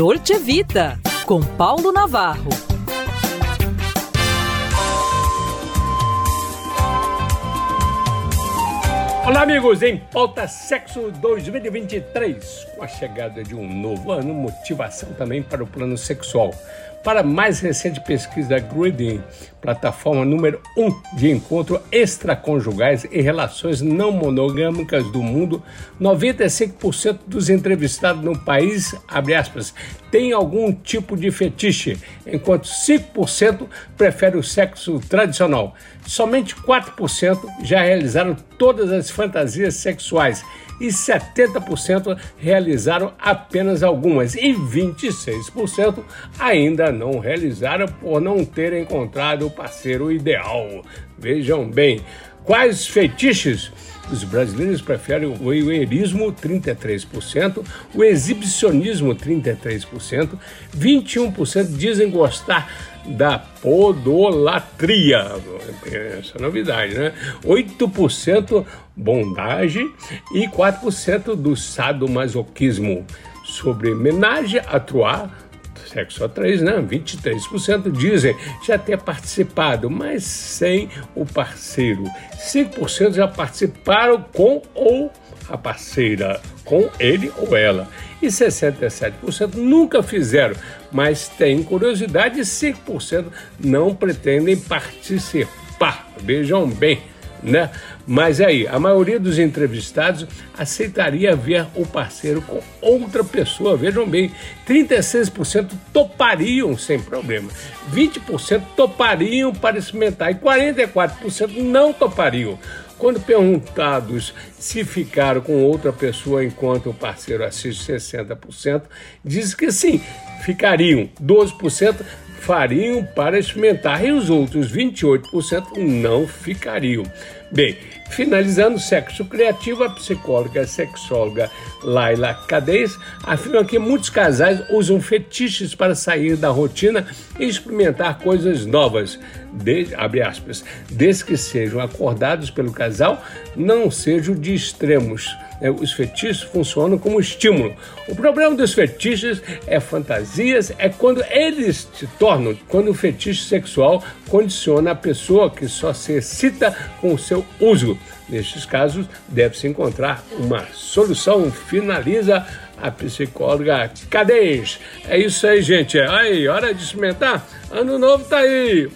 Dolce Vita, com Paulo Navarro. Olá, amigos, em Pauta Sexo 2023, com a chegada de um novo ano, motivação também para o plano sexual. Para a mais recente pesquisa da Griding, plataforma número 1 um de encontro extraconjugais e relações não monogâmicas do mundo, 95% dos entrevistados no país, abre aspas, tem algum tipo de fetiche, enquanto 5% prefere o sexo tradicional. Somente 4% já realizaram todas as fantasias sexuais e 70% realizaram apenas algumas e 26% ainda não realizaram por não ter encontrado o parceiro ideal. Vejam bem, quais fetiches? Os brasileiros preferem o voyeurismo, 33%, o exibicionismo, 33%, 21% dizem gostar da podolatria. Essa é novidade, né? 8% bondage e 4% do sadomasoquismo. Sobre menage a trois, sexo a três, né? 23% dizem já ter participado, mas sem o parceiro. 5% já participaram com ou a parceira, com ele ou ela. E 67% nunca fizeram, mas têm curiosidade e 5% não pretendem participar. Vejam bem, né? Mas aí, a maioria dos entrevistados aceitaria ver o parceiro com outra pessoa. Vejam bem, 36% topariam sem problema, 20% topariam para experimentar e 44% não topariam. Quando perguntados se ficaram com outra pessoa enquanto o parceiro assiste 60%, diz que sim, ficariam. 12% fariam para experimentar e os outros 28% não ficariam. Bem, finalizando o sexo criativo, a psicóloga sexóloga Laila Cadez afirma que muitos casais usam fetiches para sair da rotina e experimentar coisas novas, desde, abre aspas, desde que sejam acordados pelo casal, não sejam de extremos né, os fetiches funcionam como estímulo. O problema dos fetiches é fantasias, é quando eles se tornam, quando o fetiche sexual condiciona a pessoa que só se excita com o seu uso. Nestes casos, deve-se encontrar uma solução. Finaliza a psicóloga Cadês. É isso aí, gente. Aí, hora de experimentar? Ano novo tá aí.